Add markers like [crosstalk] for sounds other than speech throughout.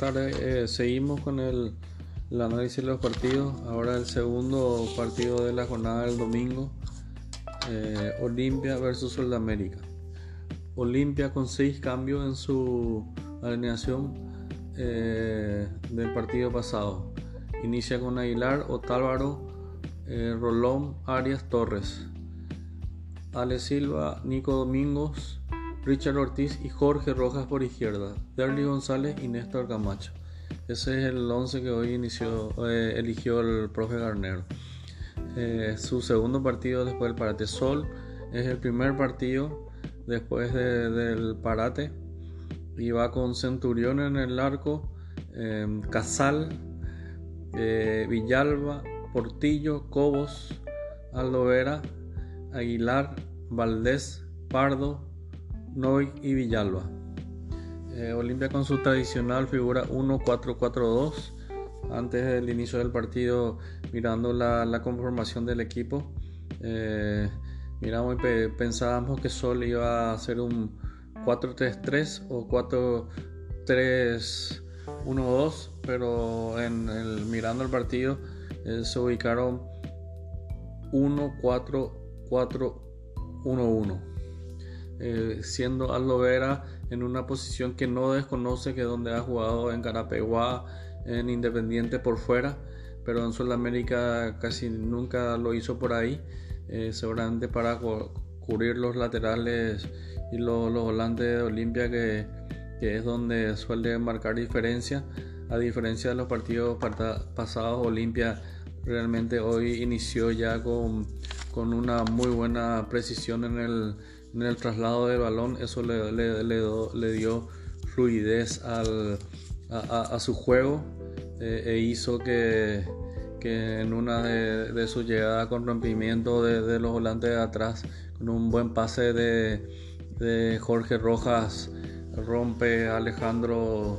tardes. Eh, seguimos con el, análisis de los partidos. Ahora el segundo partido de la jornada del domingo. Eh, Olimpia versus Sudamérica. Olimpia con seis cambios en su alineación eh, del partido pasado. Inicia con Aguilar, Otálvaro, Rolón, Arias, Torres. Ale Silva, Nico Domingos, Richard Ortiz y Jorge Rojas por izquierda, Derly González y Néstor Camacho. Ese es el 11 que hoy inició, eh, eligió el profe Garnero. Eh, su segundo partido después del parate. Sol es el primer partido después del parate. Y va con Centurión en el arco, em, Casal, eh, Villalba, Portillo, Cobos, Aldo Vera, Aguilar, Valdés, Pardo, Noy y Villalba. Eh, Olimpia con su tradicional figura 1-4-4-2. Antes del inicio del partido, mirando la, conformación del equipo, eh, pensábamos que Sol iba a hacer un 4-3-3 o 4-3-1-2, pero en el, mirando el partido eh, se ubicaron 1-4-4-1-1. Eh, siendo Aldo Vera en una posición que no desconoce que donde ha jugado en Carapeguá, en Independiente por fuera, pero en Sudamérica casi nunca lo hizo por ahí, eh, seguramente para cubrir los laterales y los, volantes de Olimpia que, es donde suele marcar diferencia, a diferencia de los partidos pasados, Olimpia realmente hoy inició ya con, con una muy buena precisión en el en el traslado del balón, eso le, le, dio fluidez al, a, su juego eh, e hizo que, que en una de, de sus llegadas con rompimiento de, los volantes de atrás, con un buen pase de, Jorge Rojas, rompe Alejandro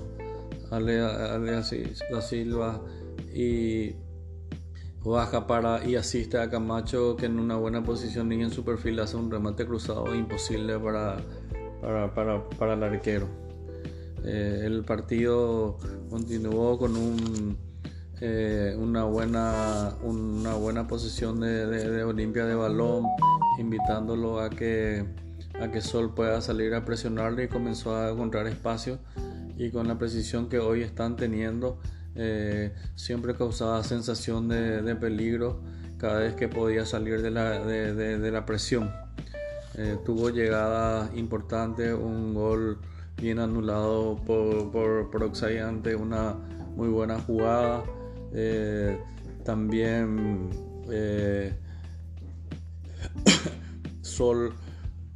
Ale, da Silva y baja para y asiste a Camacho que en una buena posición y en su perfil hace un remate cruzado imposible para, para, el arquero. Eh, el partido continuó con un, eh, una, buena, una buena posición de, de, Olimpia de balón, invitándolo a que, a que Sol pueda salir a presionarle y comenzó a encontrar espacio y con la precisión que hoy están teniendo eh, siempre causaba sensación de, peligro cada vez que podía salir de la, de, la presión. Eh, tuvo llegada importante, un gol bien anulado por, por, ante una muy buena jugada. Eh, también [coughs] Sol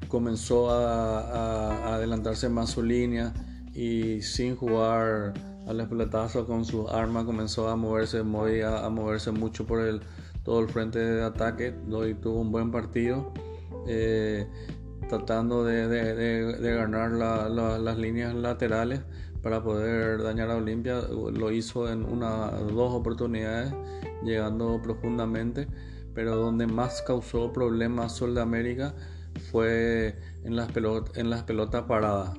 comenzó a, adelantarse más su línea y sin jugar al pelotazo con sus armas comenzó a moverse muy, a, moverse mucho por el, todo el frente de ataque hoy tuvo un buen partido eh, tratando de, ganar las líneas laterales para poder dañar a Olimpia lo hizo en una dos oportunidades llegando profundamente pero donde más causó problemas Sol de América fue en las, en las pelotas paradas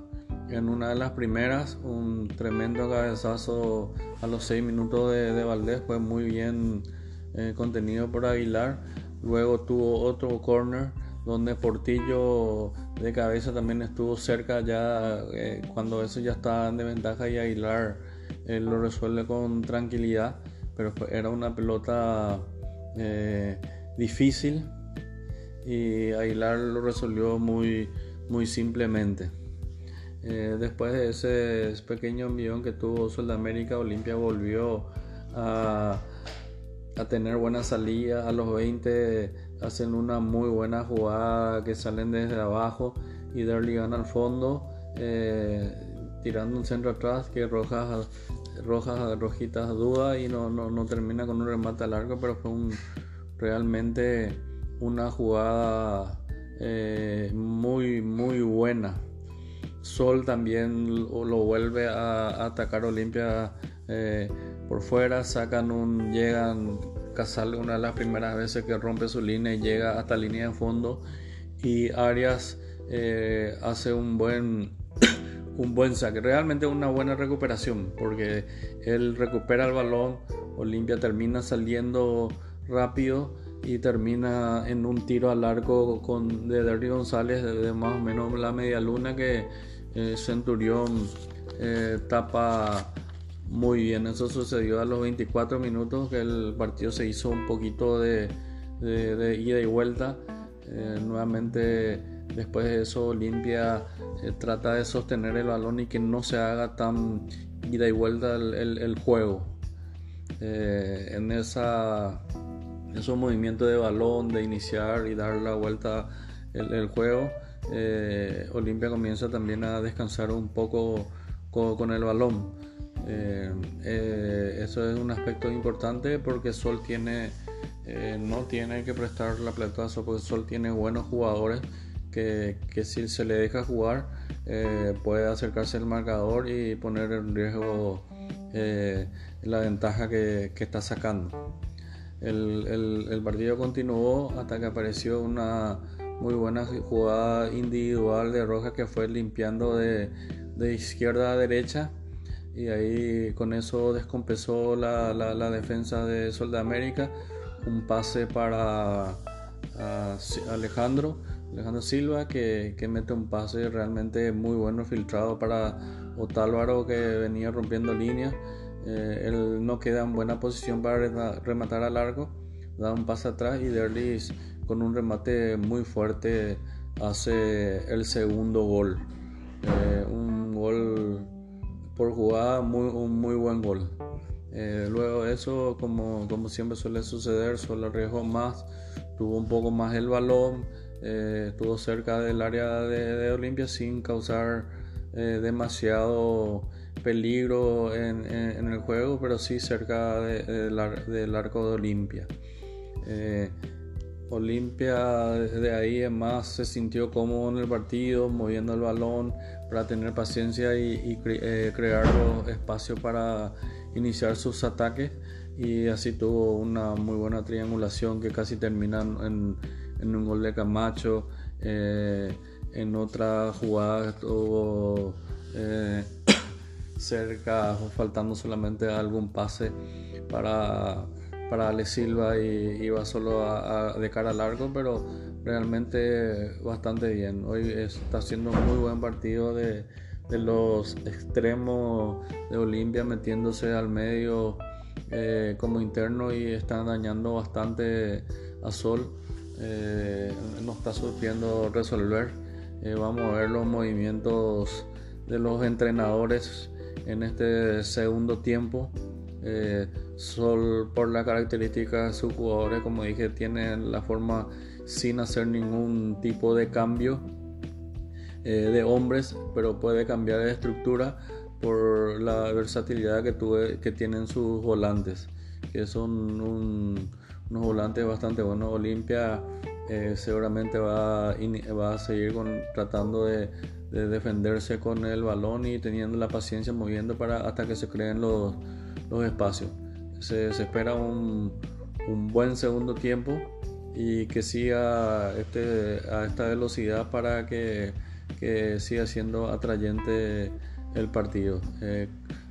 en una de las primeras, un tremendo cabezazo a los 6 minutos de, Valdés fue muy bien eh, contenido por Aguilar. Luego tuvo otro corner donde Portillo de cabeza también estuvo cerca ya eh, cuando eso ya estaba de ventaja y Aguilar eh, lo resuelve con tranquilidad. Pero era una pelota difícil y Aguilar lo resolvió muy, muy simplemente. Eh, después de ese pequeño envión que tuvo Sudamérica, Olimpia volvió a, tener buena salida. A los 20 hacen una muy buena jugada que salen desde abajo y Derly gana al fondo, eh, tirando un centro atrás que Rojas, Rojas Rojitas duda y no, no, termina con un remate largo, pero fue un, realmente una jugada eh, muy, muy buena. Sol también lo vuelve a, atacar Olimpia eh, por fuera, sacan un, llegan, Casal una de las primeras veces que rompe su línea y llega hasta línea de fondo. Y Arias eh, hace un buen, [coughs] un buen saque, realmente una buena recuperación, porque él recupera el balón, Olimpia termina saliendo rápido y termina en un tiro al arco con, de Derry González de, más o menos la media luna que eh, Centurión eh, tapa muy bien. Eso sucedió a los 24 minutos que el partido se hizo un poquito de, ida y vuelta. Eh, nuevamente después de eso Olimpia trata de sostener el balón y que no se haga tan ida y vuelta el, juego. en esa esos movimientos de balón, de iniciar y dar la vuelta el, juego, eh, Olimpia comienza también a descansar un poco con, el balón. Eh, eh, eso es un aspecto importante porque Sol tiene no tiene que prestar la porque Sol tiene buenos jugadores que, si se le deja jugar puede acercarse al marcador y poner en riesgo la ventaja que está sacando. El, partido continuó hasta que apareció una muy buena jugada individual de Rojas que fue limpiando de, izquierda a derecha. Y ahí con eso descompensó la, defensa de Sol de América. Un pase para Alejandro, Alejandro Silva que, que, mete un pase realmente muy bueno filtrado para Otálvaro que venía rompiendo líneas eh, él no queda en buena posición para rematar a largo, da un paso atrás y Derlis con un remate muy fuerte hace el segundo gol. Eh, un gol por jugada, muy, un muy buen gol. Eh, luego eso, como, como siempre suele suceder, solo arriesgó más, tuvo un poco más el balón, estuvo cerca del área de, de Olimpia sin causar demasiado peligro en, el juego, pero sí cerca del arco de Olimpia. Eh, Olimpia desde ahí más se sintió cómodo en el partido, moviendo el balón para tener paciencia y, eh, crear los espacios para iniciar sus ataques y así tuvo una muy buena triangulación que casi termina en, un gol de Camacho. Eh, en otra jugada tuvo [coughs] cerca, faltando solamente algún pase para, para Ale Silva y iba solo de cara largo, pero realmente bastante bien. Hoy está siendo un muy buen partido de, los extremos de Olimpia metiéndose al medio eh, como interno y están dañando bastante a Sol. Eh, nos está sufriendo resolver. Eh, vamos a ver los movimientos de los entrenadores en este segundo tiempo. Eh, Sol por la característica de sus jugadores, como dije, tiene la forma sin hacer ningún tipo de cambio eh, de hombres, pero puede cambiar de estructura por la versatilidad que, tuve, que tienen sus volantes, que son unos volantes bastante buenos. Olimpia eh, seguramente va, va a seguir tratando de de defenderse con el balón y teniendo la paciencia moviendo para hasta que se creen los espacios. Se, espera un, un, buen segundo tiempo y que siga este, a esta velocidad para que, que siga siendo atrayente el partido. Eh,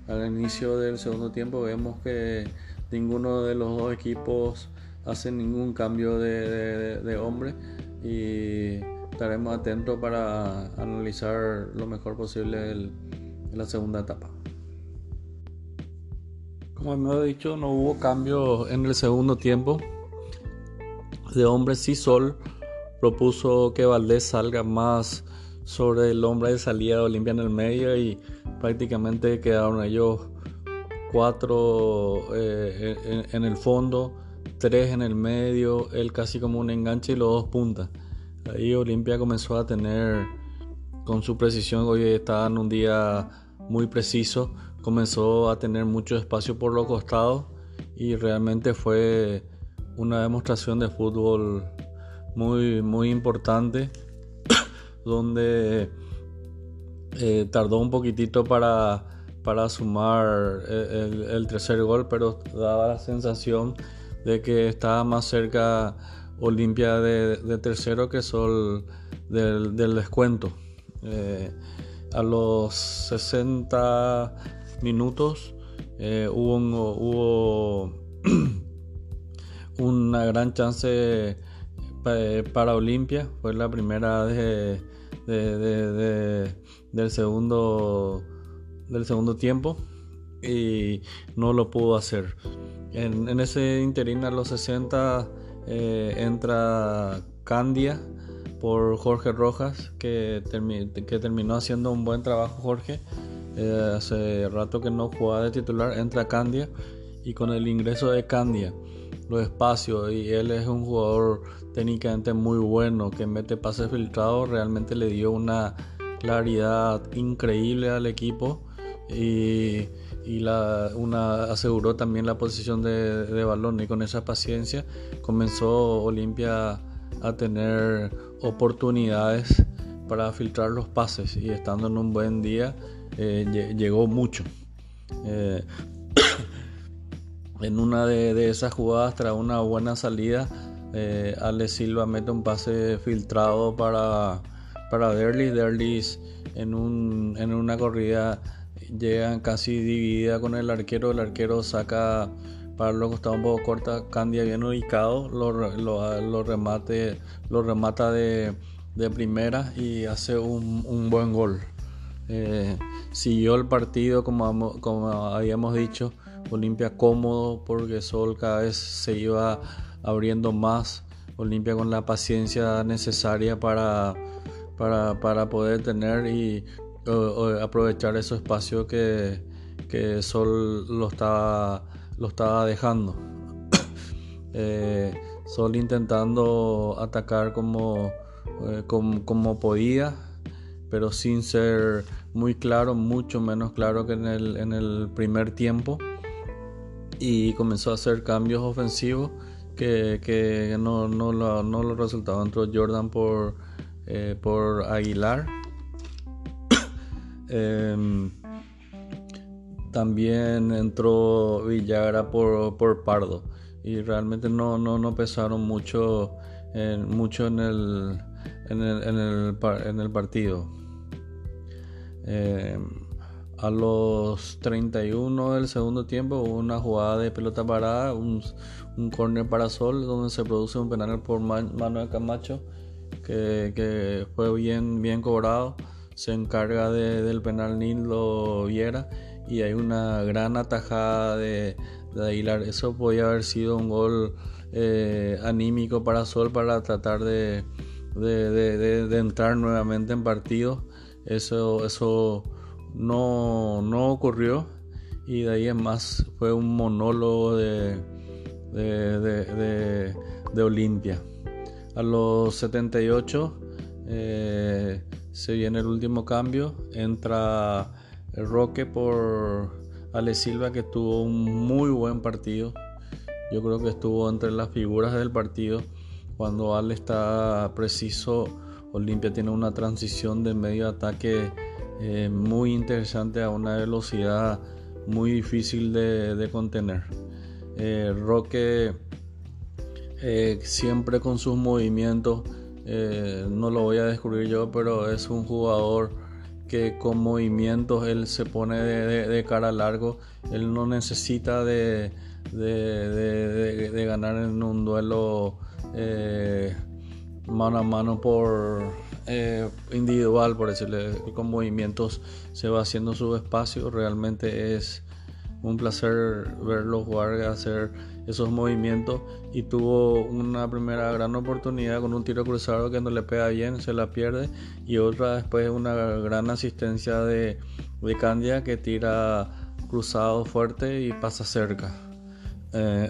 al inicio del segundo tiempo vemos que ninguno de los dos equipos hace ningún cambio de, de, hombre y estaremos atentos para analizar lo mejor posible la segunda etapa. Como hemos dicho, no hubo cambios en el segundo tiempo. De hombre sí Sol propuso que Valdés salga más sobre el hombre de salida de Olimpia en el medio y prácticamente quedaron ellos cuatro eh, en, el fondo, tres en el medio, él casi como un enganche y los dos puntas. Ahí Olimpia comenzó a tener, con su precisión, hoy estaba en un día muy preciso, comenzó a tener mucho espacio por los costados y realmente fue una demostración de fútbol muy, muy importante, [coughs] donde eh, tardó un poquitito para, para sumar el, tercer gol, pero daba la sensación de que estaba más cerca Olimpia de, tercero que Sol del, descuento. Eh, a los 60 minutos eh, hubo, hubo [clears throat] una gran chance para Olimpia. Fue la primera de, del, segundo, del segundo tiempo y no lo pudo hacer. En, ese interín a los 60 eh, entra Candia por Jorge Rojas, que, que, terminó haciendo un buen trabajo Jorge. Eh, hace rato que no jugaba de titular, entra Candia y con el ingreso de Candia, los espacios, y él es un jugador técnicamente muy bueno que mete pases filtrados, realmente le dio una claridad increíble al equipo y, y la, una, aseguró también la posición de, de balón y con esa paciencia comenzó Olimpia a tener oportunidades para filtrar los pases y estando en un buen día eh, llegó mucho. Eh, [coughs] en una de, esas jugadas tras una buena salida, eh, Ale Silva mete un pase filtrado para, para Derlis. Derlis en, un, en una corrida llega casi dividida con el arquero. El arquero saca para los costados un poco corta. Candia bien ubicado, lo, lo, remate, lo remata de, de primera y hace un buen gol. Eh, siguió el partido como, habíamos dicho, Olimpia cómodo porque Sol cada vez se iba abriendo más, Olimpia con la paciencia necesaria para, para, poder tener y aprovechar ese espacio que, que Sol lo estaba, lo estaba dejando. [coughs] Eh, Sol intentando atacar como, eh, como podía pero sin ser muy claro, mucho menos claro que en el, en el primer tiempo. Y comenzó a hacer cambios ofensivos que, que no, no, lo, no lo resultaban. Entró Jordan por, eh, por Aguilar. [coughs] Em, también entró Villagra por, por Pardo. Y realmente no, no, no pesaron mucho, en, mucho en el, en el, en el, en el partido. Eh, a los 31 del segundo tiempo hubo una jugada de pelota parada, un, un corner para Sol, donde se produce un penal por Manuel Camacho, que, fue bien, bien cobrado. Se encarga del penal Nilo Viera y hay una gran atajada de, Aguilar. Eso podía haber sido un gol eh, anímico para Sol para tratar de, de entrar nuevamente en partido eso, eso no, no ocurrió y de ahí en más fue un monólogo de, de, Olimpia. A los 78 eh, se viene el último cambio, entra Roque por Ale Silva que tuvo un muy buen partido. Yo creo que estuvo entre las figuras del partido. Cuando Ale está preciso Olimpia tiene una transición de medio ataque eh, muy interesante a una velocidad muy difícil de, contener. Eh, Roque eh, siempre con sus movimientos, no lo voy a descubrir yo, pero es un jugador que con movimientos él se pone de, cara largo, él no necesita de ganar en un duelo mano a mano por eh, individual, por decirle, con movimientos se va haciendo su espacio. Realmente es un placer verlo jugar, hacer esos movimientos y tuvo una primera gran oportunidad con un tiro cruzado que no le pega bien, se la pierde y otra después una gran asistencia de, de Candia que tira cruzado fuerte y pasa cerca. Eh,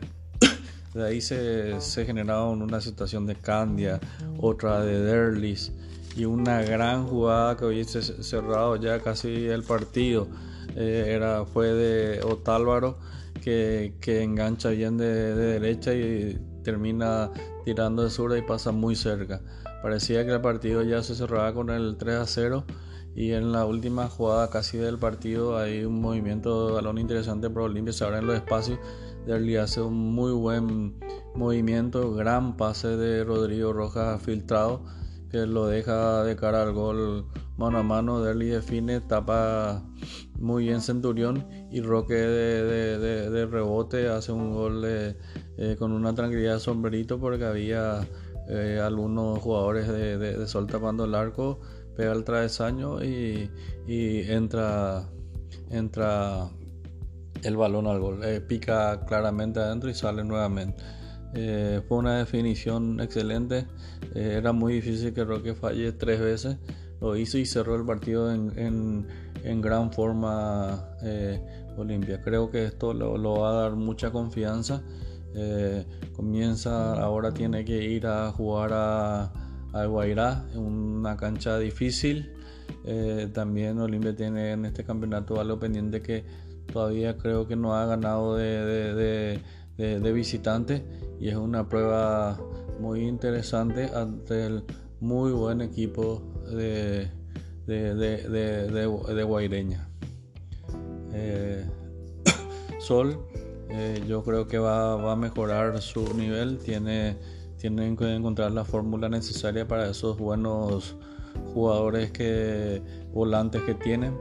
de ahí se, se generaba una situación de Candia, otra de Derlis y una gran jugada que hubiese cerrado ya casi el partido. Eh, era, fue de Otálvaro que, que engancha bien de, derecha y termina tirando de sur y pasa muy cerca. Parecía que el partido ya se cerraba con el 3 a 0 y en la última jugada casi del partido hay un movimiento de balón interesante para Olimpia, se abren los espacios Derli hace un muy buen movimiento, gran pase de Rodrigo Rojas filtrado que lo deja de cara al gol mano a mano, Derly define, tapa muy bien Centurión y Roque de, rebote hace un gol eh, con una tranquilidad sombrerito porque había eh, algunos jugadores de, Sol tapando el arco, pega el travesaño y, y entra, entra el balón al gol, eh, pica claramente adentro y sale nuevamente. fue una definición excelente. era muy difícil que Roque falle tres veces lo hizo y cerró el partido en, gran forma eh, Olimpia. Creo que esto lo, va a dar mucha confianza. Eh, comienza, ahora tiene que ir a jugar a, a Guairá, en una cancha difícil. Eh, también Olimpia tiene en este campeonato algo pendiente que todavía creo que no ha ganado de, de visitante y es una prueba muy interesante ante el muy buen equipo de, de, Guaireña. Eh, [coughs] Sol, eh, yo creo que va, a mejorar su nivel, tiene, tienen que encontrar la fórmula necesaria para esos buenos jugadores que volantes que tienen.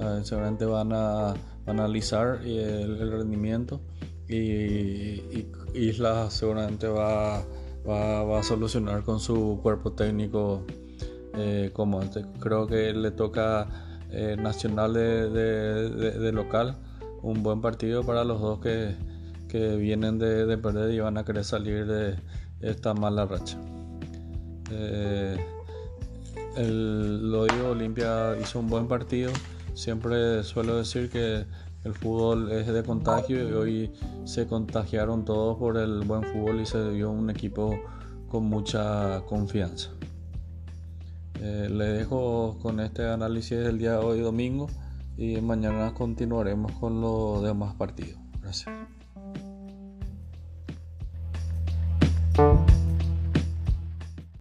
Ah, seguramente van a, analizar el, rendimiento y, Isla seguramente va, va, a solucionar con su cuerpo técnico eh, como este. Creo que le toca eh, Nacional de, local, un buen partido para los dos que, vienen de, perder y van a querer salir de esta mala racha. Eh, el, lo digo, Olimpia hizo un buen partido. Siempre suelo decir que el fútbol es de contagio y hoy se contagiaron todos por el buen fútbol y se dio un equipo con mucha confianza. Eh, le dejo con este análisis del día de hoy domingo y mañana continuaremos con los demás partidos. Gracias.